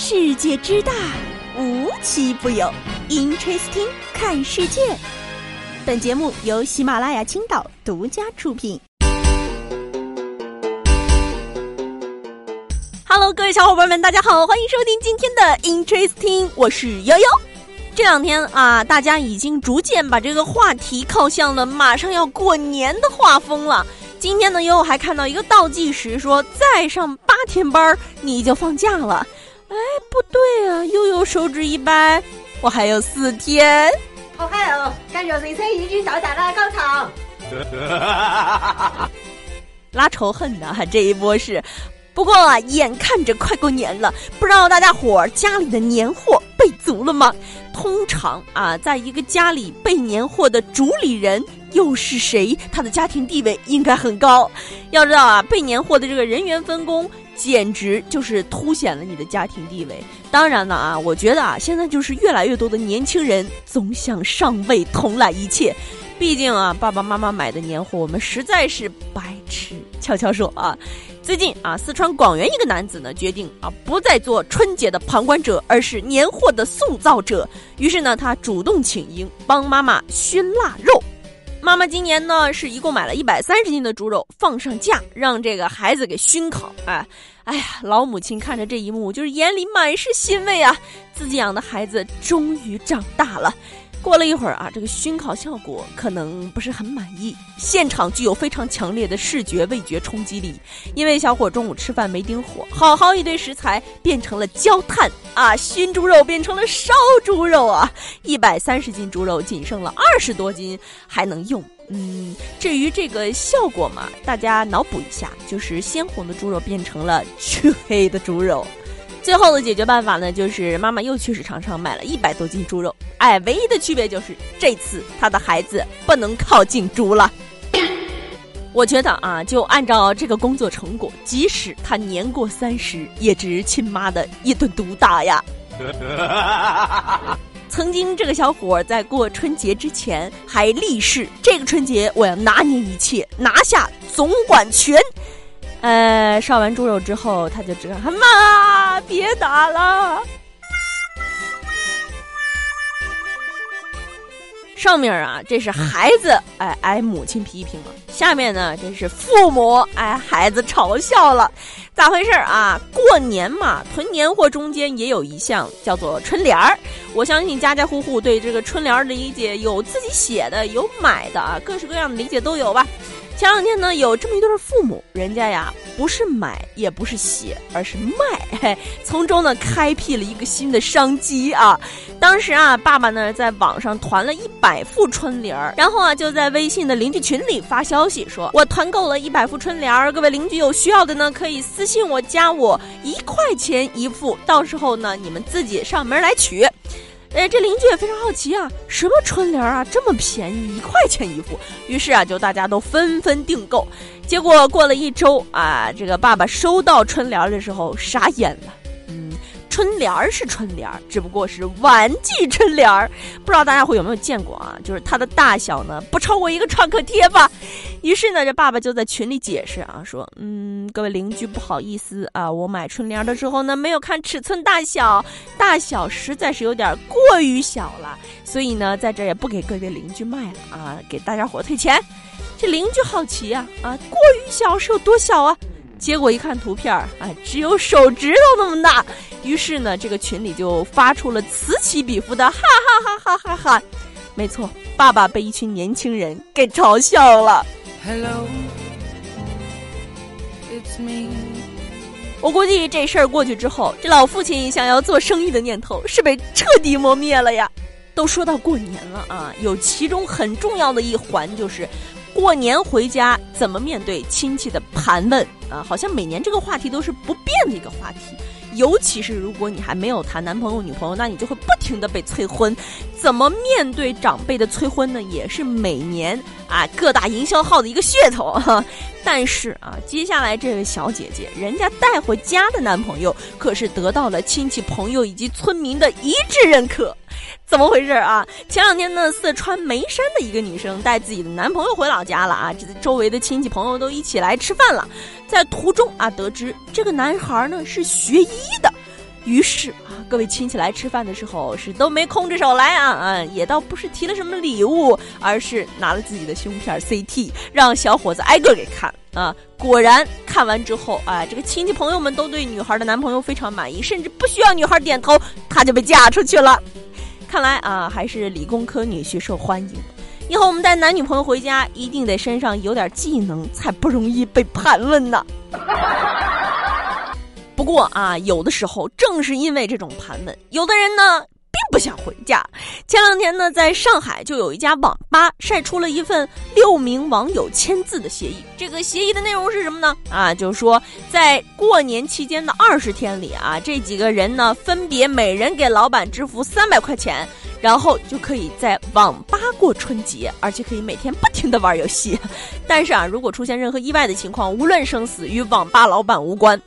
世界之大，无奇不有。Interesting，看世界。本节目由喜马拉雅青岛独家出品。Hello，各位小伙伴们，大家好，欢迎收听今天的 Interesting，我是悠悠。这两天啊，大家已经逐渐把这个话题靠向了马上要过年的画风了。今天呢，悠悠还看到一个倒计时，说再上八天班你就放假了。哎，不对啊，悠悠手指一掰，我还有四天。好嗨哦，感觉人生已经到达了高潮。拉仇恨的哈这一波是。不过啊，眼看着快过年了，不知道大家伙儿家里的年货备足了吗？通常啊，在一个家里备年货的主理人又是谁？他的家庭地位应该很高。要知道啊，备年货的这个人员分工，简直就是凸显了你的家庭地位。当然了啊，我觉得啊，现在就是越来越多的年轻人总想上位统揽一切。毕竟啊，爸爸妈妈买的年货，我们实在是白吃。悄悄说啊。最近啊，四川广元一个男子呢决定啊不再做春节的旁观者，而是年货的塑造者。于是呢，他主动请缨帮妈妈熏腊肉。妈妈今年呢是一共买了一百三十斤的猪肉放上架，让这个孩子给熏烤。哎，哎呀，老母亲看着这一幕，就是眼里满是欣慰啊，自己养的孩子终于长大了。过了一会儿啊，这个熏烤效果可能不是很满意，现场具有非常强烈的视觉味觉冲击力。因为小伙中午吃饭没盯火，好好一堆食材变成了焦炭啊，熏猪肉变成了烧猪肉啊，一百三十斤猪肉仅剩了二十多斤还能用。嗯，至于这个效果嘛，大家脑补一下，就是鲜红的猪肉变成了黢黑的猪肉。最后的解决办法呢，就是妈妈又去市场上买了一百多斤猪肉。哎，唯一的区别就是这次他的孩子不能靠近猪了。我觉得啊，就按照这个工作成果，即使他年过三十，也值亲妈的一顿毒打呀。曾经这个小伙在过春节之前还立誓，这个春节我要拿捏一切，拿下总管权。呃，烧完猪肉之后，他就知道，妈，别打了。上面啊，这是孩子哎挨母亲批评了；下面呢，这是父母哎孩子嘲笑了。咋回事啊？过年嘛，囤年货中间也有一项叫做春联儿。我相信家家户户对这个春联儿的理解，有自己写的，有买的啊，各式各样的理解都有吧。前两天呢，有这么一对父母，人家呀不是买，也不是写，而是卖，从中呢开辟了一个新的商机啊。当时啊，爸爸呢在网上团了一百副春联儿，然后啊就在微信的邻居群里发消息说：“我团购了一百副春联儿，各位邻居有需要的呢，可以私信我，加我一块钱一副，到时候呢你们自己上门来取。”哎，这邻居也非常好奇啊，什么春联啊，这么便宜，一块钱一副。于是啊，就大家都纷纷订购。结果过了一周啊，这个爸爸收到春联的时候傻眼了。春联儿是春联儿，只不过是玩具春联儿，不知道大家伙有没有见过啊？就是它的大小呢，不超过一个创可贴吧。于是呢，这爸爸就在群里解释啊，说：“嗯，各位邻居，不好意思啊，我买春联的时候呢，没有看尺寸大小，大小实在是有点过于小了，所以呢，在这也不给各位邻居卖了啊，给大家伙退钱。”这邻居好奇呀，啊，过于小是有多小啊？结果一看图片儿，啊，只有手指头那么大。于是呢，这个群里就发出了此起彼伏的哈哈哈哈哈哈。没错，爸爸被一群年轻人给嘲笑了。Hello，it's me。我估计这事儿过去之后，这老父亲想要做生意的念头是被彻底磨灭了呀。都说到过年了啊，有其中很重要的一环就是。过年回家怎么面对亲戚的盘问啊？好像每年这个话题都是不变的一个话题，尤其是如果你还没有谈男朋友女朋友，那你就会不停的被催婚。怎么面对长辈的催婚呢？也是每年啊各大营销号的一个噱头。但是啊，接下来这位小姐姐，人家带回家的男朋友可是得到了亲戚朋友以及村民的一致认可。怎么回事啊？前两天呢，四川眉山的一个女生带自己的男朋友回老家了啊，这周围的亲戚朋友都一起来吃饭了，在途中啊，得知这个男孩呢是学医的，于是啊，各位亲戚来吃饭的时候是都没空着手来啊啊，也倒不是提了什么礼物，而是拿了自己的胸片 CT，让小伙子挨个给看啊。果然看完之后，啊，这个亲戚朋友们都对女孩的男朋友非常满意，甚至不需要女孩点头，他就被嫁出去了。看来啊，还是理工科女婿受欢迎。以后我们带男女朋友回家，一定得身上有点技能，才不容易被盘问呢。不过啊，有的时候正是因为这种盘问，有的人呢并不想回家。前两天呢，在上海就有一家网吧晒出了一份六名网友签字的协议。这个协议的内容是什么呢？啊，就是说在过年期间的二十天里啊，这几个人呢分别每人给老板支付三百块钱，然后就可以在网吧过春节，而且可以每天不停的玩游戏。但是啊，如果出现任何意外的情况，无论生死与网吧老板无关。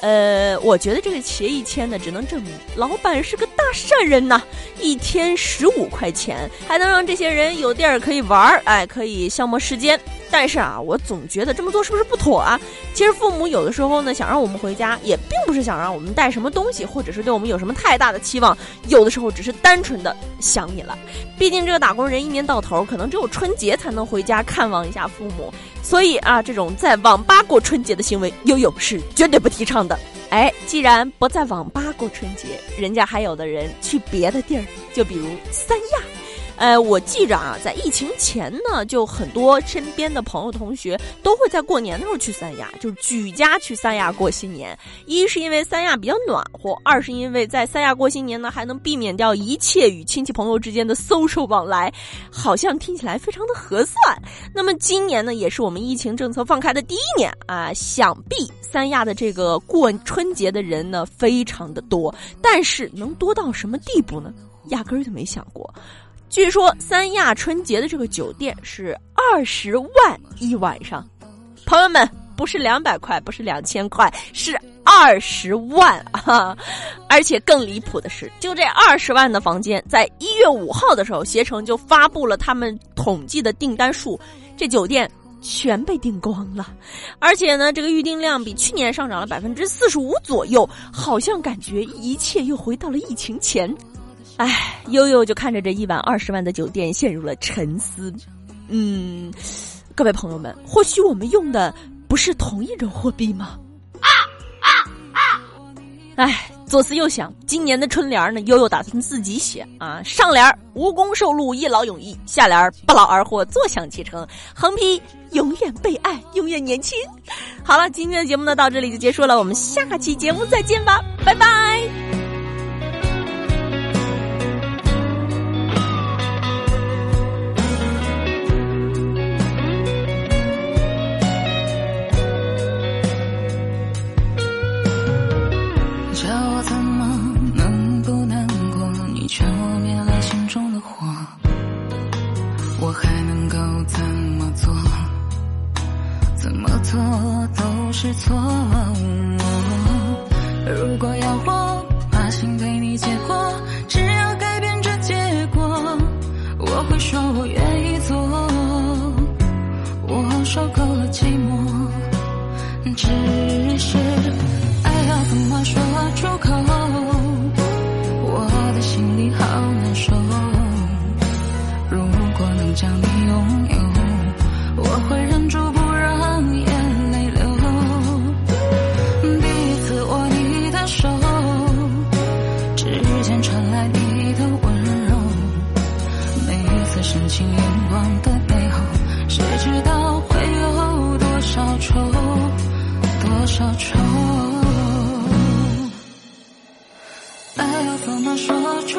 呃，我觉得这个协议签的只能证明老板是个大善人呐，一天十五块钱还能让这些人有地儿可以玩儿，哎，可以消磨时间。但是啊，我总觉得这么做是不是不妥啊？其实父母有的时候呢，想让我们回家，也并不是想让我们带什么东西，或者是对我们有什么太大的期望，有的时候只是单纯的想你了。毕竟这个打工人一年到头，可能只有春节才能回家看望一下父母，所以啊，这种在网吧过春节的行为，悠悠是绝对不提倡的。哎，既然不在网吧过春节，人家还有的人去别的地儿，就比如三亚。呃，我记着啊，在疫情前呢，就很多身边的朋友同学都会在过年的时候去三亚，就是举家去三亚过新年。一是因为三亚比较暖和，二是因为在三亚过新年呢，还能避免掉一切与亲戚朋友之间的 social 往来，好像听起来非常的合算。那么今年呢，也是我们疫情政策放开的第一年啊，想必三亚的这个过春节的人呢，非常的多。但是能多到什么地步呢？压根儿就没想过。据说三亚春节的这个酒店是二十万一晚上，朋友们不是两百块，不是两千块，是二十万啊！而且更离谱的是，就这二十万的房间，在一月五号的时候，携程就发布了他们统计的订单数，这酒店全被订光了，而且呢，这个预订量比去年上涨了百分之四十五左右，好像感觉一切又回到了疫情前。唉，悠悠就看着这一晚二十万的酒店陷入了沉思。嗯，各位朋友们，或许我们用的不是同一种货币吗？啊啊啊！唉，左思右想，今年的春联呢，悠悠打算自己写啊。上联无功受禄，一劳永逸；下联不劳而获，坐享其成；横批永远被爱，永远年轻。好了，今天的节目呢，到这里就结束了，我们下期节目再见吧，拜拜。能够怎么做？怎么做都是错。如果要我，把心对你结果，只要改变这结果，我会说我愿意做。我受够了寂寞。